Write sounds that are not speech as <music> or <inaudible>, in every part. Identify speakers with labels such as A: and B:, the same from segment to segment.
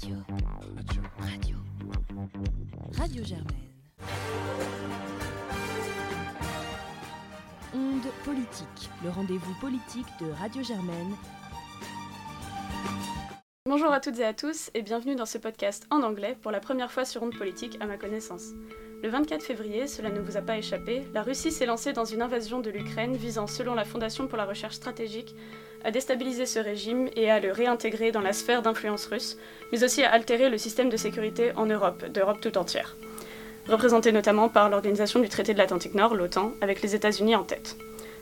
A: Radio. Radio. Radio Germaine. Onde politique, le rendez-vous politique de Radio Germaine.
B: Bonjour à toutes et à tous et bienvenue dans ce podcast en anglais pour la première fois sur Onde politique à ma connaissance. Le 24 février, cela ne vous a pas échappé, la Russie s'est lancée dans une invasion de l'Ukraine visant, selon la Fondation pour la recherche stratégique, à déstabiliser ce régime et à le réintégrer dans la sphère d'influence russe, mais aussi à altérer le système de sécurité en Europe, d'Europe tout entière. Représenté notamment par l'organisation du traité de l'Atlantique Nord, l'OTAN, avec les États-Unis en tête.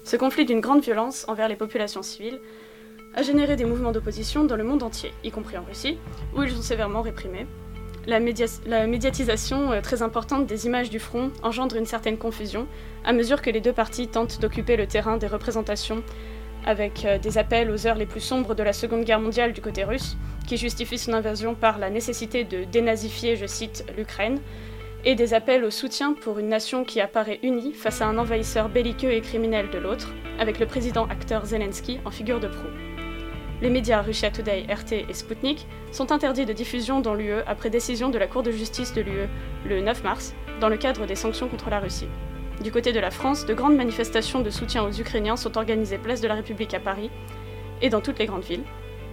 B: Ce conflit d'une grande violence envers les populations civiles a généré des mouvements d'opposition dans le monde entier, y compris en Russie, où ils sont sévèrement réprimés, la, médiatisation euh, très importante des images du front engendre une certaine confusion à mesure que les deux parties tentent d'occuper le terrain des représentations avec euh, des appels aux heures les plus sombres de la Seconde Guerre mondiale du côté russe, qui justifie son invasion par la nécessité de dénazifier, je cite, l'Ukraine, et des appels au soutien pour une nation qui apparaît unie face à un envahisseur belliqueux et criminel de l'autre, avec le président acteur Zelensky en figure de proue. Les médias Russia Today, RT et Sputnik sont interdits de diffusion dans l'UE après décision de la Cour de justice de l'UE le 9 mars, dans le cadre des sanctions contre la Russie. Du côté de la France, de grandes manifestations de soutien aux Ukrainiens sont organisées place de la République à Paris et dans toutes les grandes villes.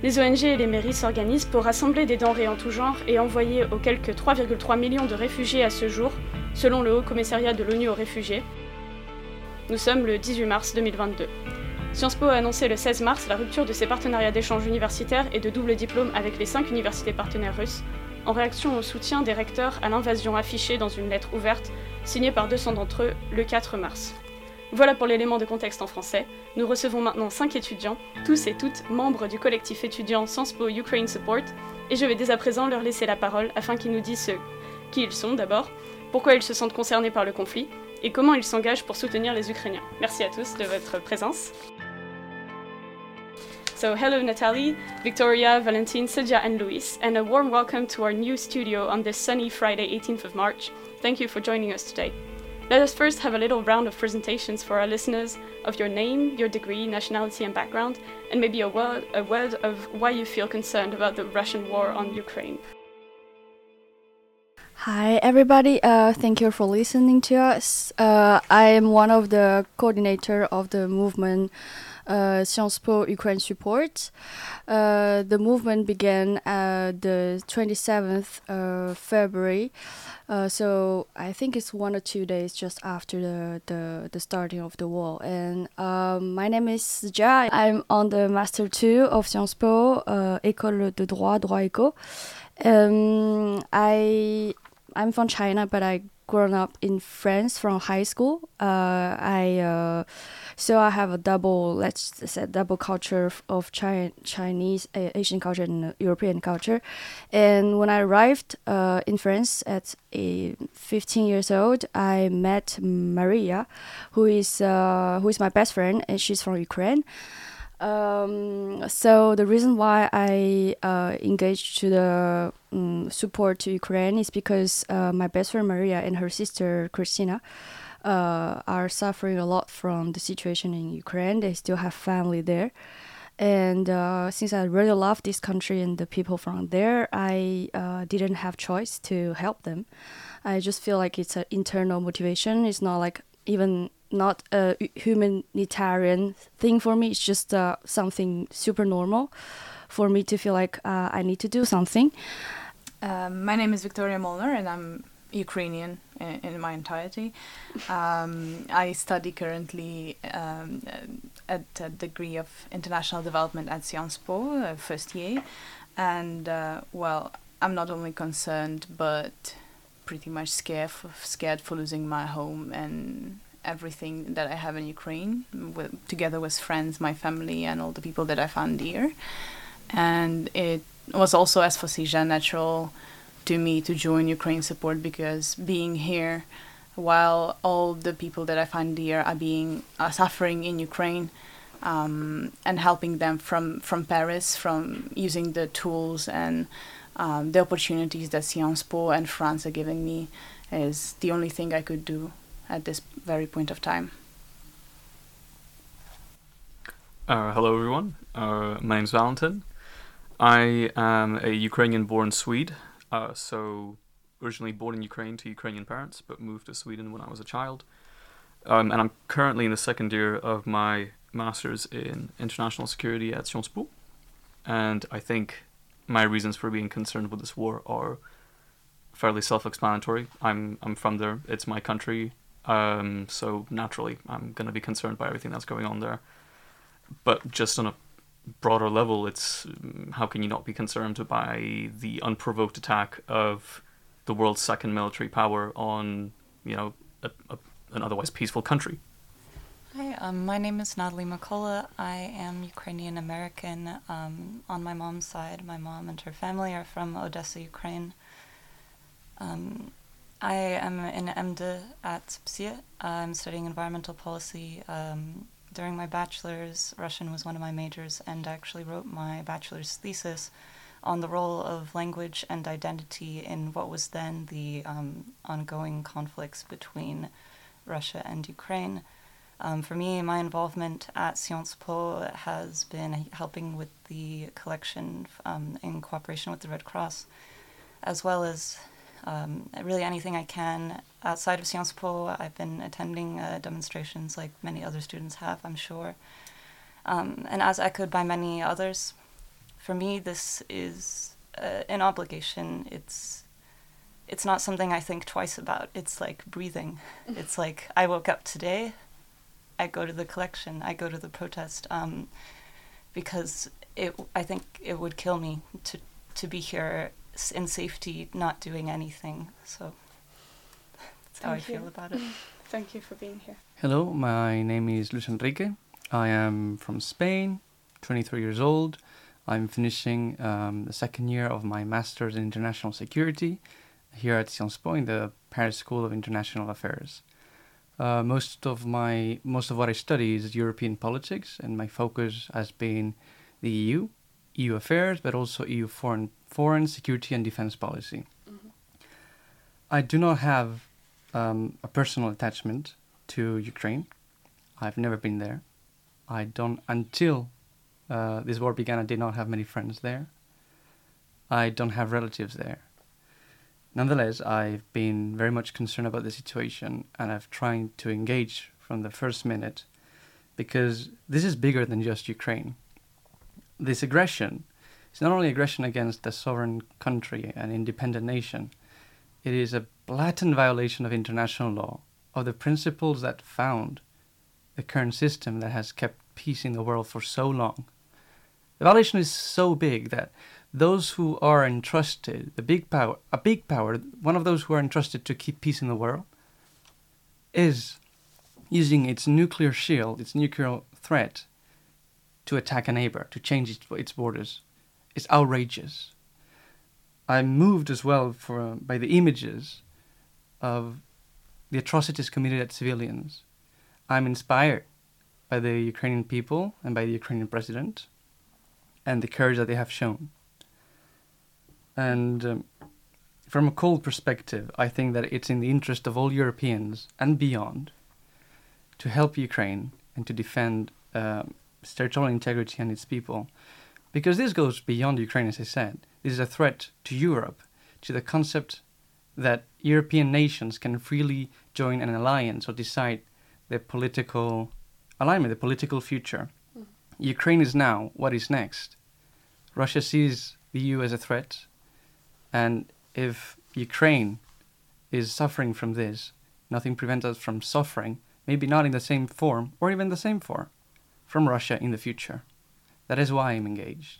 B: Les ONG et les mairies s'organisent pour rassembler des denrées en tout genre et envoyer aux quelques 3,3 millions de réfugiés à ce jour, selon le Haut Commissariat de l'ONU aux réfugiés. Nous sommes le 18 mars 2022. Sciences Po a annoncé le 16 mars la rupture de ses partenariats d'échange universitaires et de double diplôme avec les cinq universités partenaires russes, en réaction au soutien des recteurs à l'invasion affichée dans une lettre ouverte signée par 200 d'entre eux le 4 mars. Voilà pour l'élément de contexte en français. Nous recevons maintenant cinq étudiants, tous et toutes membres du collectif étudiant Sciences Po Ukraine Support, et je vais dès à présent leur laisser la parole afin qu'ils nous disent qui ils sont d'abord, pourquoi ils se sentent concernés par le conflit, et comment ils s'engagent pour soutenir les Ukrainiens. Merci à tous de votre présence. So, hello, Natalie, Victoria, Valentine, Silja, and Luis, and a warm welcome to our new studio on this sunny Friday, 18th of March. Thank you for joining us today. Let us first have a little round of presentations for our listeners of your name, your degree, nationality, and background, and maybe a word, a word of why you feel concerned about the Russian war on Ukraine.
C: Hi, everybody. Uh, thank you for listening to us. Uh, I am one of the coordinator of the movement Sciences Po Ukraine support. Uh, the movement began uh, the 27th of February. Uh, so I think it's one or two days just after the, the, the starting of the war. And um, my name is Ja. I'm on the Master 2 of Sciences Po, uh, École de Droit, Droit Éco. Um, I, I'm from China, but I grown up in France from high school. Uh, I uh, so I have a double let's say double culture of Chinese uh, Asian culture and European culture. And when I arrived uh, in France at a 15 years old, I met Maria, who is uh, who is my best friend, and she's from Ukraine. Um, so the reason why I uh, engaged to the um, support to Ukraine is because uh, my best friend Maria and her sister Christina uh, are suffering a lot from the situation in Ukraine. They still have family there. And uh, since I really love this country and the people from there, I uh, didn't have choice to help them. I just feel like it's an internal motivation. It's not like even not a humanitarian thing for me. It's just uh, something super normal for me to feel like uh, I need to do something.
D: Um, my name is Victoria Molnar, and I'm Ukrainian in, in my entirety. Um, I study currently um, at a degree of international development at Sciences Po, uh, first year, and uh, well, I'm not only concerned but pretty much scared for, scared for losing my home and everything that I have in Ukraine, with, together with friends, my family, and all the people that I found dear. And it was also, as for Sija, natural to me to join Ukraine support because being here, while all the people that I find dear are being are suffering in Ukraine, um, and helping them from from Paris, from using the tools and um, the opportunities that Sciences Po and France are giving me, is the only thing I could do at this very point of time.
E: Uh, hello, everyone. Uh, my name's Valentin. I am a Ukrainian born Swede, uh, so originally born in Ukraine to Ukrainian parents, but moved to Sweden when I was a child. Um, and I'm currently in the second year of my master's in international security at Sciences Po. And I think my reasons for being concerned with this war are fairly self-explanatory. I'm I'm from there. It's my country. Um, so naturally, I'm going to be concerned by everything that's going on there. But just on a broader level, it's how can you not be concerned by the unprovoked attack of the world's second military power on, you know, a, a, an otherwise peaceful country?
F: Hi, um, my name is Natalie McCullough. I am Ukrainian American um, on my mom's side. My mom and her family are from Odessa, Ukraine. Um, I am in MD at PSIA. I'm studying environmental policy. Um, during my bachelor's, Russian was one of my majors, and I actually wrote my bachelor's thesis on the role of language and identity in what was then the um, ongoing conflicts between Russia and Ukraine. Um, for me, my involvement at Sciences Po has been helping with the collection um, in cooperation with the Red Cross, as well as um, really anything I can outside of Sciences Po. I've been attending uh, demonstrations like many other students have, I'm sure. Um, and as echoed by many others, for me, this is uh, an obligation. It's it's not something I think twice about. It's like breathing. it's like I woke up today, I go to the collection, I go to the protest, um, because it. I think it would kill me to to be here in safety, not doing anything. So that's how I
B: you.
F: feel about it. <laughs>
B: Thank you for being here.
G: Hello, my name is Luis Enrique. I am from Spain, 23 years old. I'm finishing um, the second year of my Master's in International Security here at Sciences Po in the Paris School of International Affairs. Uh, most of my most of what I study is European politics, and my focus has been the EU, EU affairs, but also EU foreign foreign security and defense policy. I do not have um, a personal attachment to Ukraine. I've never been there. I don't until uh, this war began. I did not have many friends there. I don't have relatives there. Nonetheless, I've been very much concerned about the situation, and I've tried to engage from the first minute, because this is bigger than just Ukraine. This aggression is not only aggression against a sovereign country, an independent nation. It is a blatant violation of international law, of the principles that found the current system that has kept peace in the world for so long. The violation is so big that those who are entrusted, the big power, a big power, one of those who are entrusted to keep peace in the world, is using its nuclear shield, its nuclear threat, to attack a neighbor, to change its, its borders. It's outrageous. I'm moved as well for, by the images of the atrocities committed at civilians. I'm inspired by the Ukrainian people and by the Ukrainian president and the courage that they have shown. And um, from a cold perspective, I think that it's in the interest of all Europeans and beyond to help Ukraine and to defend um, its territorial integrity and its people. Because this goes beyond Ukraine, as I said. This is a threat to Europe, to the concept that European nations can freely join an alliance or decide their political alignment, the political future. Mm-hmm. Ukraine is now, what is next? Russia sees the EU as a threat, and if Ukraine is suffering from this, nothing prevents us from suffering, maybe not in the same form, or even the same form, from Russia in the future. That is why I'm engaged.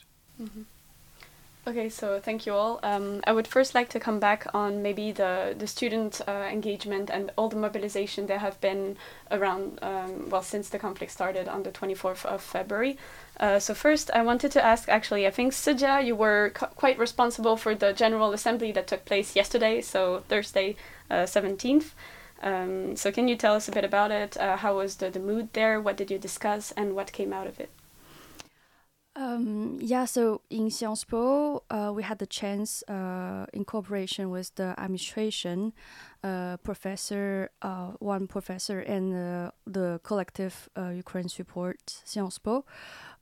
B: Okay, so thank you all. Um, I would first like to come back on maybe the, the student uh, engagement and all the mobilization there have been around, um, well, since the conflict started on the 24th of February. Uh, so first, I wanted to ask, actually, I think Sidja, you were quite responsible for the General Assembly that took place yesterday, so Thursday, uh, 17th. Um, so can you tell us a bit about it? Uh, how was the, the mood there? What did you discuss? And what came out of it?
C: Um, yeah, so in Sciences Po, uh, we had the chance, uh, in cooperation with the administration, uh, professor, uh, one professor, and uh, the collective uh, Ukraine support Sciences Po,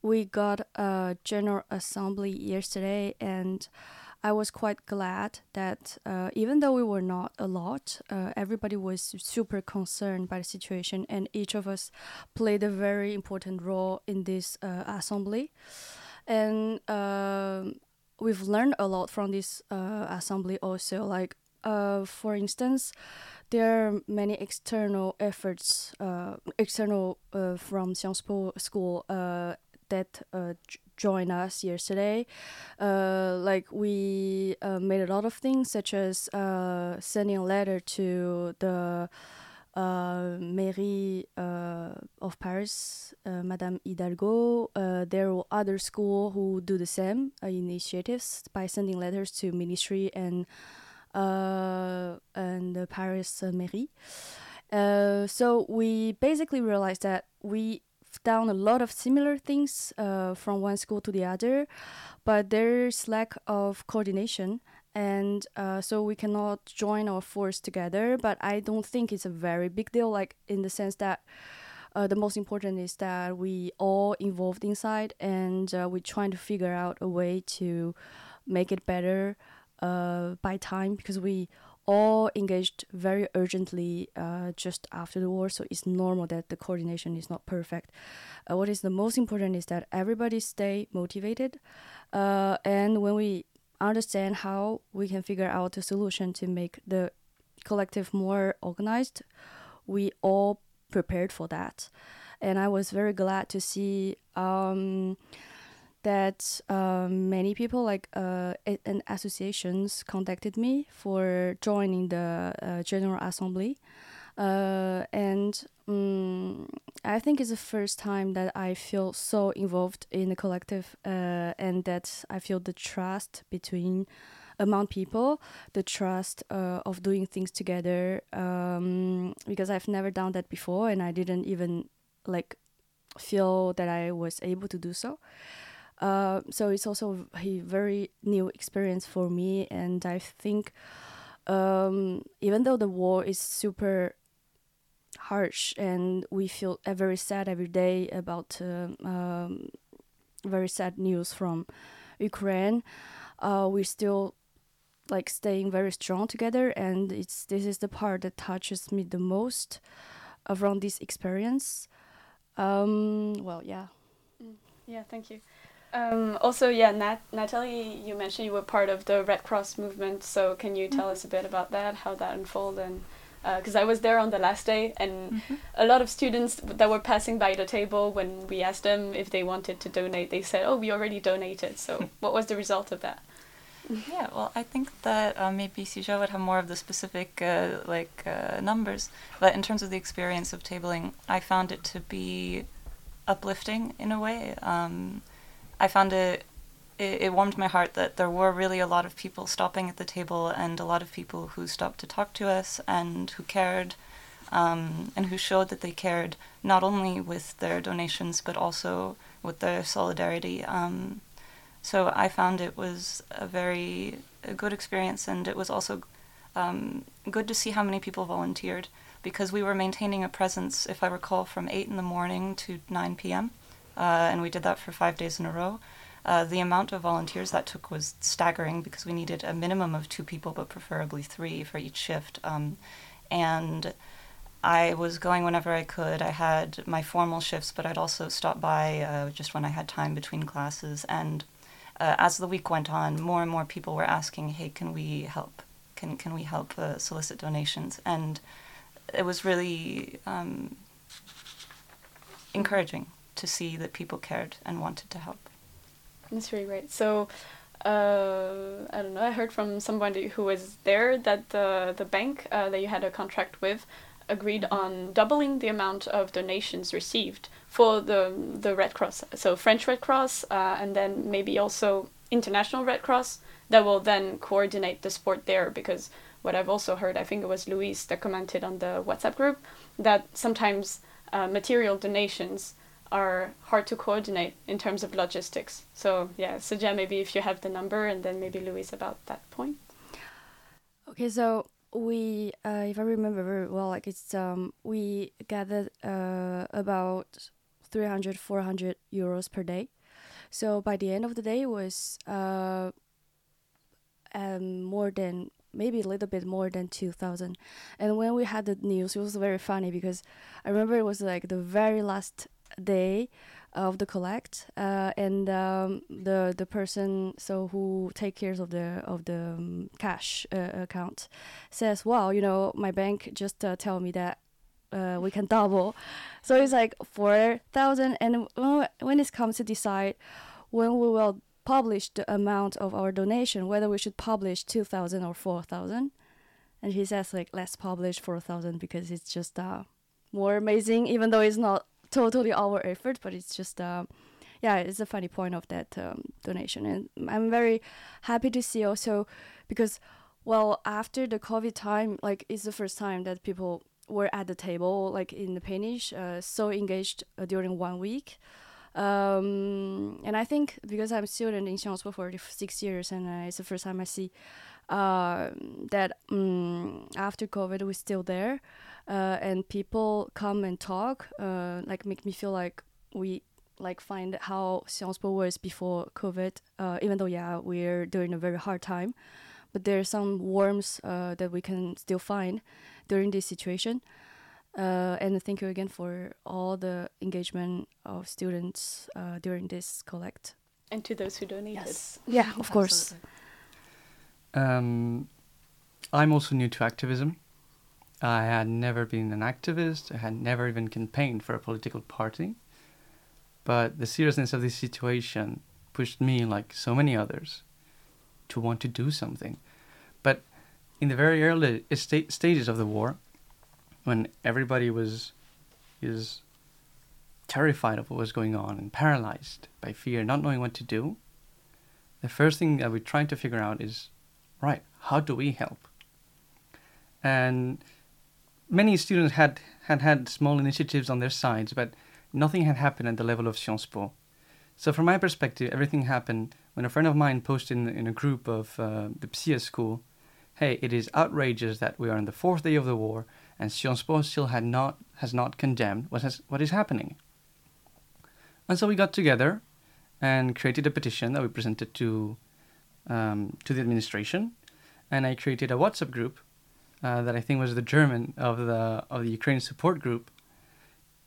C: we got a general assembly yesterday, and I was quite glad that uh, even though we were not a lot, uh, everybody was super concerned by the situation, and each of us played a very important role in this uh, assembly. And um, we've learned a lot from this uh, assembly also. Like, uh, for instance, there are many external efforts, uh, external from Sciences Po school that join us yesterday. Uh, like we uh, made a lot of things, such as uh, sending a letter to the uh, mairie uh, of Paris, uh, Madame Hidalgo. there are other schools who do the same initiatives by sending letters to ministry and and the Paris mairie. so we basically realized that we down a lot of similar things uh, from one school to the other, but there's lack of coordination, and uh, so we cannot join our force together. But I don't think it's a very big deal, like in the sense that. Uh, the most important is that we all involved inside and uh, we're trying to figure out a way to make it better uh, by time because we all engaged very urgently uh, just after the war, so it's normal that the coordination is not perfect. Uh, what is the most important is that everybody stay motivated, uh, and when we understand how we can figure out a solution to make the collective more organized, we all prepared for that, and I was very glad to see. Um, that um, many people like uh, and associations contacted me for joining the uh, general assembly. Uh, and um, i think it's the first time that i feel so involved in the collective uh, and that i feel the trust between among people the trust uh, of doing things together um, because i've never done that before and i didn't even like feel that i was able to do so uh, so it's also a very new experience for me, and I think um, even though the war is super harsh and we feel very sad every day about uh, um, very sad news from Ukraine, uh, we still like staying very strong together, and it's this is the part that touches me the most around this experience. Um, well, yeah.
H: Mm, yeah, thank you. Um, also, yeah, Nat- Natalie, you mentioned you were part of the Red Cross movement. So, can you tell mm-hmm. us a bit about that, how that unfolded, and because uh, I was there on the last day, and mm-hmm. a lot of students that were passing by the table when we asked them if they wanted to donate, they said, "Oh, we already donated." So, <laughs> what was the result of that?
F: Yeah, well, I think that uh, maybe Sija would have more of the specific uh, like uh, numbers, but in terms of the experience of tabling, I found it to be uplifting in a way. Um, I found it, it, it warmed my heart that there were really a lot of people stopping at the table and a lot of people who stopped to talk to us and who cared um, and who showed that they cared not only with their donations but also with their solidarity. Um, so I found it was a very a good experience, and it was also um, good to see how many people volunteered because we were maintaining a presence, if I recall, from 8 in the morning to 9 p.m uh, and we did that for five days in a row. Uh, the amount of volunteers that took was staggering because we needed a minimum of two people, but preferably three for each shift. Um, and I was going whenever I could. I had my formal shifts, but I'd also stop by uh, just when I had time between classes. And uh, as the week went on, more and more people were asking, "Hey, can we help? Can can we help uh, solicit donations?" And it was really um, encouraging to see that people cared and wanted to help.
H: That's really great. So, uh, I don't know. I heard from somebody who was there that the the bank uh, that you had a contract with agreed on doubling the amount of donations received for the the Red Cross. So French Red Cross, uh, and then maybe also International Red Cross that will then coordinate the sport there. Because what I've also heard, I think it was Louise that commented on the WhatsApp group that sometimes uh, material donations are hard to coordinate in terms of logistics. So yeah, so yeah, maybe if you have the number, and then maybe Louise about that point.
C: Okay, so we, uh, if I remember very well, like it's um, we gathered uh, about 300, 400 euros per day. So by the end of the day, it was uh, um, more than maybe a little bit more than 2000 and when we had the news it was very funny because i remember it was like the very last day of the collect uh, and um, the the person so who take cares of the of the um, cash uh, account says wow you know my bank just uh, tell me that uh, we can double. So it's like 4000 and when- when it comes to decide when we will publish the amount of our donation whether we should publish 2000 or 4000 and he says like let's publish 4000 because it's just uh, more amazing even though it's not totally our effort but it's just uh, yeah it's a funny point of that um, donation. And i'm very happy to see also because well after the covid time like it's the first time that people were at the table like in the Péniche, uh, so engaged uh, during one week. Um, and I think because I'm student in Sciences Po for six years, and uh, it's the first time I see uh, that um, after COVID we're still there, uh, and people come and talk, uh, like make me feel like we like find how Sciences Po was before COVID. Uh, even though yeah we're during a very hard time, but there's some warmth uh, that we can still find during this situation. Uh, and thank you again for all the engagement of students uh, during this collect.
B: And to those who donated. Yes.
C: Yeah, of course.
G: Um, I'm also new to activism. I had never been an activist. I had never even campaigned for a political party. But the seriousness of this situation pushed me, like so many others, to want to do something. But in the very early sta- stages of the war, when everybody was is terrified of what was going on and paralyzed by fear, not knowing what to do, the first thing that we tried to figure out is right, how do we help? And many students had, had had small initiatives on their sides, but nothing had happened at the level of Sciences Po. So, from my perspective, everything happened when a friend of mine posted in, in a group of uh, the PSIA school hey, it is outrageous that we are on the fourth day of the war and Sciences Po still had not, has not condemned what, has, what is happening. And so we got together and created a petition that we presented to, um, to the administration. And I created a WhatsApp group uh, that I think was the German of the, of the Ukraine support group.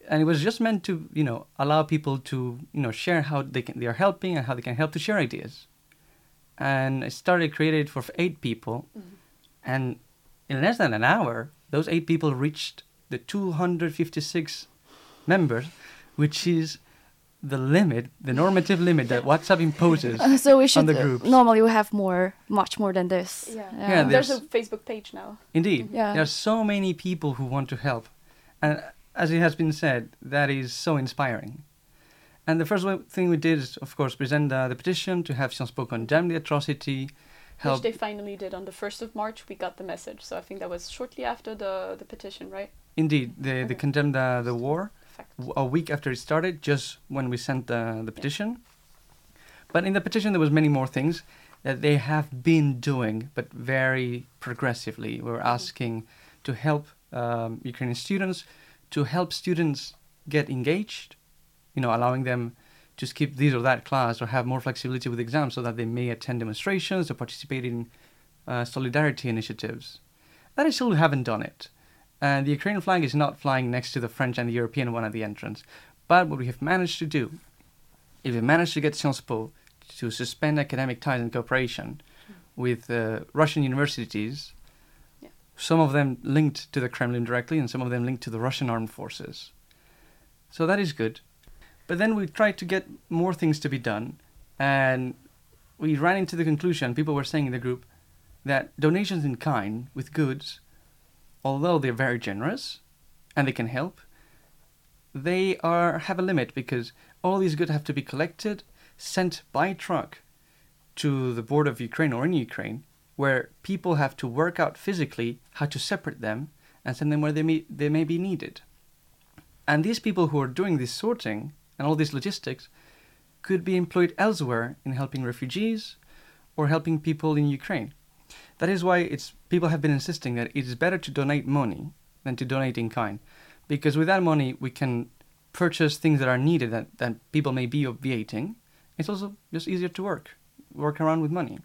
G: And it was just meant to, you know, allow people to, you know, share how they, can, they are helping and how they can help to share ideas. And I started created for eight people. And in less than an hour, those eight people reached the 256 members, which is the limit, the normative limit that WhatsApp imposes.
C: Uh, <laughs> so we should
G: the
C: uh,
G: groups.
C: normally we have more, much more than this.
B: Yeah.
G: Yeah,
B: There's
G: there's-
B: a Facebook page now.
G: Indeed,
C: Yeah.
G: there are so many people who want to help, and as it has been said, that is so inspiring. And the first thing we did is, of course, present uh, the petition to have Sciences Po condemn the atrocity, help.
B: Which they finally did on the 1st of March. We got the message. So I think that was shortly after the, the petition, right?
G: Indeed, they, they condemned uh, the war.
B: Fact.
G: a week after it started, just when we sent the, the petition. But in the petition, there was many more things that they have been doing, but very progressively. We're asking to help um, Ukrainian students, to help students get engaged, you know, allowing them to skip this or that class or have more flexibility with exams so that they may attend demonstrations or participate in uh, solidarity initiatives. That I still haven't done it. And the Ukrainian flag is not flying next to the French and the European one at the entrance. But what we have managed to do, if we managed to get Sciences Po to suspend academic ties and cooperation with uh, Russian universities,
B: Yeah.
G: some of them linked to the Kremlin directly and some of them linked to the Russian armed forces. So that is good. But then we tried to get more things to be done, and we ran into the conclusion, people were saying in the group, that donations in kind with goods although they're very generous and they can help, they are have a limit because all these goods have to be collected, sent by truck to the border of Ukraine or in Ukraine, where people have to work out physically how to separate them and send them where they may, they may be needed. And these people who are doing this sorting and all these logistics could be employed elsewhere in helping refugees or helping people in Ukraine. That is why it's people have been insisting that it is better to donate money than to donate in kind, because with that money we can purchase things that are needed that, that people may be obviating, it's also just easier to work, work around with money.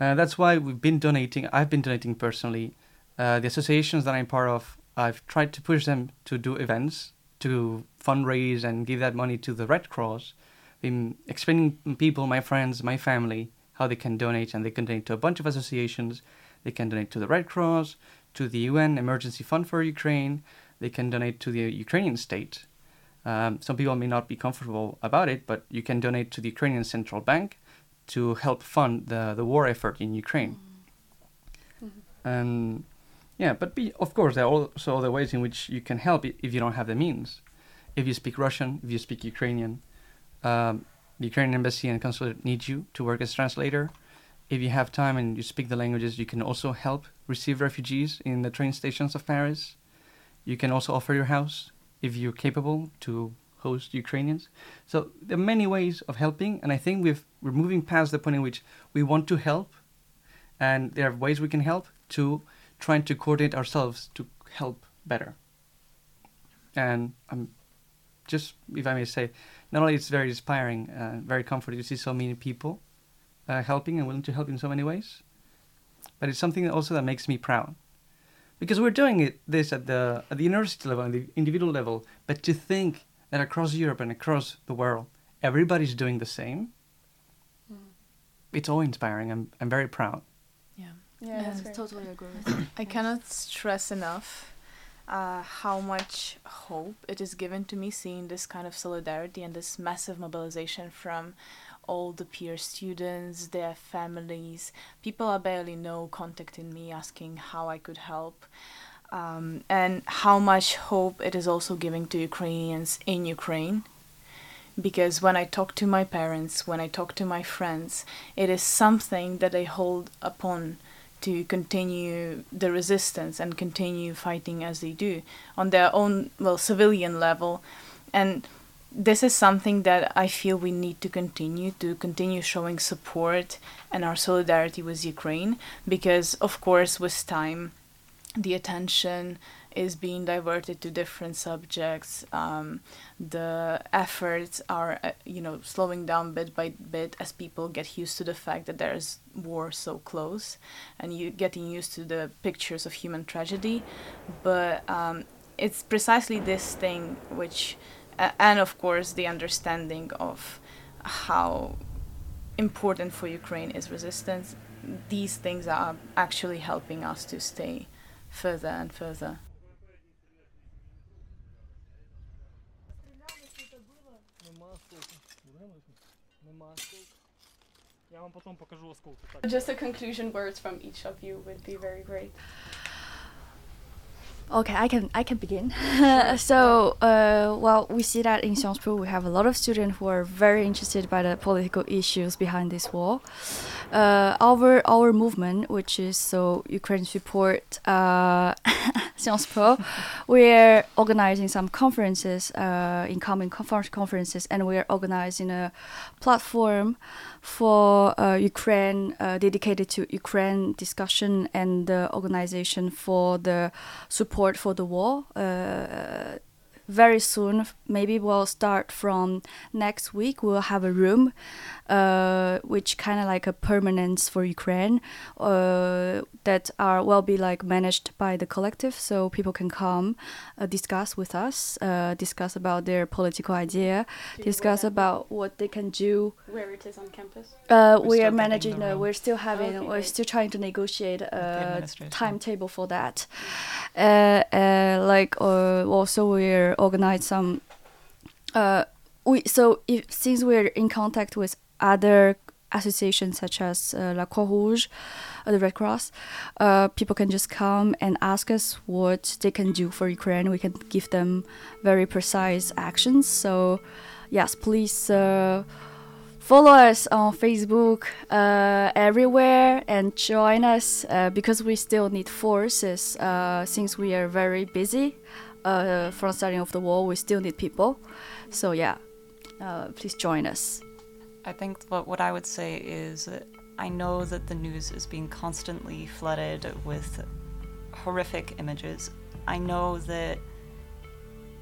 G: Uh, that's why we've been donating. I've been donating personally. Uh, the associations that I'm part of, I've tried to push them to do events, to fundraise and give that money to the Red Cross. Been explaining people, my friends, my family, how they can donate, and they can donate to a bunch of associations. They can donate to the Red Cross, to the UN Emergency Fund for Ukraine. They can donate to the Ukrainian state. Um, some people may not be comfortable about it, but you can donate to the Ukrainian Central Bank to help fund the, the war effort in Ukraine. Mm-hmm. And yeah, but be, of course, there are also other ways in which you can help if you don't have the means. If you speak Russian, if you speak Ukrainian, um, the Ukrainian embassy and consulate need you to work as translator. If you have time and you speak the languages, you can also help receive refugees in the train stations of Paris. You can also offer your house if you're capable to host Ukrainians. So there are many ways of helping, and I think we've, we're moving past the point in which we want to help, and there are ways we can help to trying to coordinate ourselves to help better. And I'm just, if I may say, not only it's very inspiring, uh, very comforting to see so many people uh, helping and willing to help in so many ways, but it's something also that makes me proud. Because we're doing it this at the at the university level and the individual level but to think that across europe and across the world everybody's doing the same mm. it's all inspiring. I'm, I'm very proud.
B: Yeah. Yeah,
C: yeah
B: that's
C: totally agree with <coughs>
D: i cannot stress enough uh, how much hope it is given to me seeing this kind of solidarity and this massive mobilization from all the peer students, their families. People I barely know contacting me asking how I could help. Um, and how much hope it is also giving to Ukrainians in Ukraine. Because when I talk to my parents, when I talk to my friends, it is something that they hold upon to continue the resistance and continue fighting as they do on their own, well, civilian level. And this is something that I feel we need to continue to continue showing support and our solidarity with Ukraine because of course with time the attention is being diverted to different subjects um, the efforts are uh, you know slowing down bit by bit as people get used to the fact that there's war so close and you getting used to the pictures of human tragedy but um, it's precisely this thing which and of course the understanding of how important for Ukraine is resistance. These things are actually helping us to stay further and further.
B: Just a conclusion words from each of you would be very great.
C: Okay, I can I can begin. <laughs> so, uh, well, we see that in Sciences Po we have a lot of students who are very interested by the political issues behind this war. Uh, our our movement, which is so Ukraine support uh, <laughs> Sciences Po, <laughs> we're organizing some conferences, uh, incoming conferences, and we're organizing a platform for uh, Ukraine, uh, dedicated to Ukraine discussion and the organization for the support for the war. Uh, very soon, maybe we'll start from next week. We'll have a room, uh, which kind of like a permanence for Ukraine, uh, that are will be like managed by the collective, so people can come, uh, discuss with us, uh, discuss about their political idea, discuss about what they can do.
B: Where it is on campus.
C: Uh, we are managing. Uh, we're still having. Okay, we're still trying to negotiate a timetable for that. like also we're organize some. Uh, we so if since we're in contact with other associations such as uh, La Croix Rouge, uh, the Red Cross, uh, people can just come and ask us what they can do for Ukraine. We can give them very precise actions. So, yes, please uh, follow us on Facebook uh, everywhere and join us uh, because we still need forces since we are very busy uh, from starting of the war, we still need people. So yeah, uh, please join us.
F: I think what what I would say is I know that the news is being constantly flooded with horrific images. I know that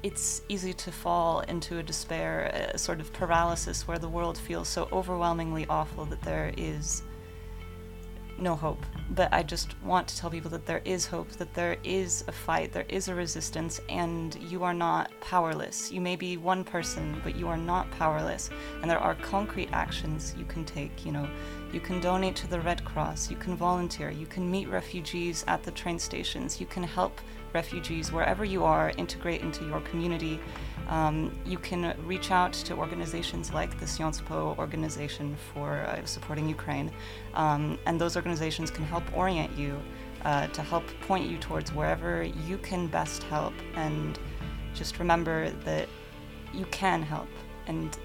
F: it's easy to fall into a despair, a sort of paralysis where the world feels so overwhelmingly awful that there is no hope. But I just want to tell people that there is hope, that there is a fight, there is a resistance, and you are not powerless. You may be one person, but you are not powerless. And there are concrete actions you can take. You know, you can donate to the Red Cross, you can volunteer, you can meet refugees at the train stations, you can help refugees wherever you are integrate into your community. Um, you can reach out to organizations like the Sciences Po organization for uh, supporting Ukraine, um, and those organizations can help orient you uh, to help point you towards wherever you can best help. And just remember that you can help, and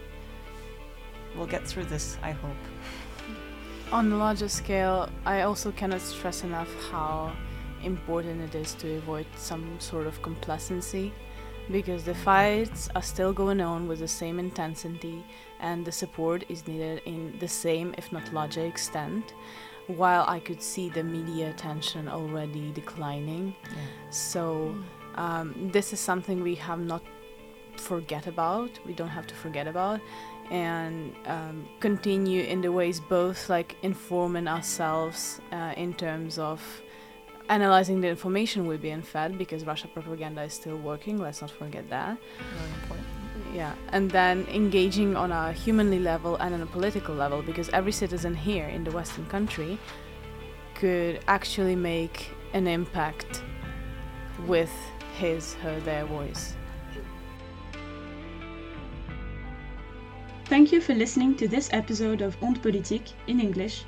F: we'll get through this, I hope.
D: On a larger scale, I also cannot stress enough how important it is to avoid some sort of complacency because the fights are still going on with the same intensity and the support is needed in the same, if not larger, extent. While I could see the media attention already declining, yeah. so um, this is something we have not forget about. We don't have to forget about, and um, continue in the ways both like informing ourselves uh, in terms of analyzing the information we're being fed because Russia propaganda is still working. Let's not forget that.
F: Very important.
D: Yeah, and then engaging on a humanly level and on a political level because every citizen here in the Western country could actually make an impact with his, her, their voice.
I: Thank you for listening to this episode of Onde Politique in English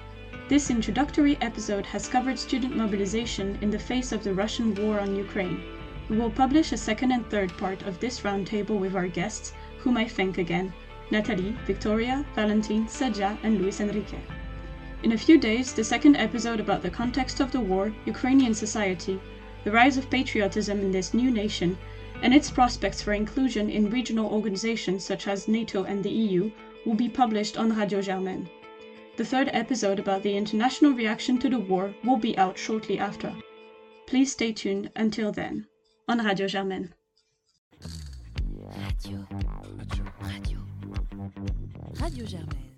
I: this introductory episode has covered student mobilization in the face of the Russian war on Ukraine. We will publish a second and third part of this roundtable with our guests, whom I thank again Nathalie, Victoria, Valentine, Sedja, and Luis Enrique. In a few days, the second episode about the context of the war, Ukrainian society, the rise of patriotism in this new nation, and its prospects for inclusion in regional organizations such as NATO and the EU, will be published on Radio Germaine. The third episode about the international reaction to the war will be out shortly after. Please stay tuned until then on Radio Germaine. Radio. Radio. Radio. Germaine.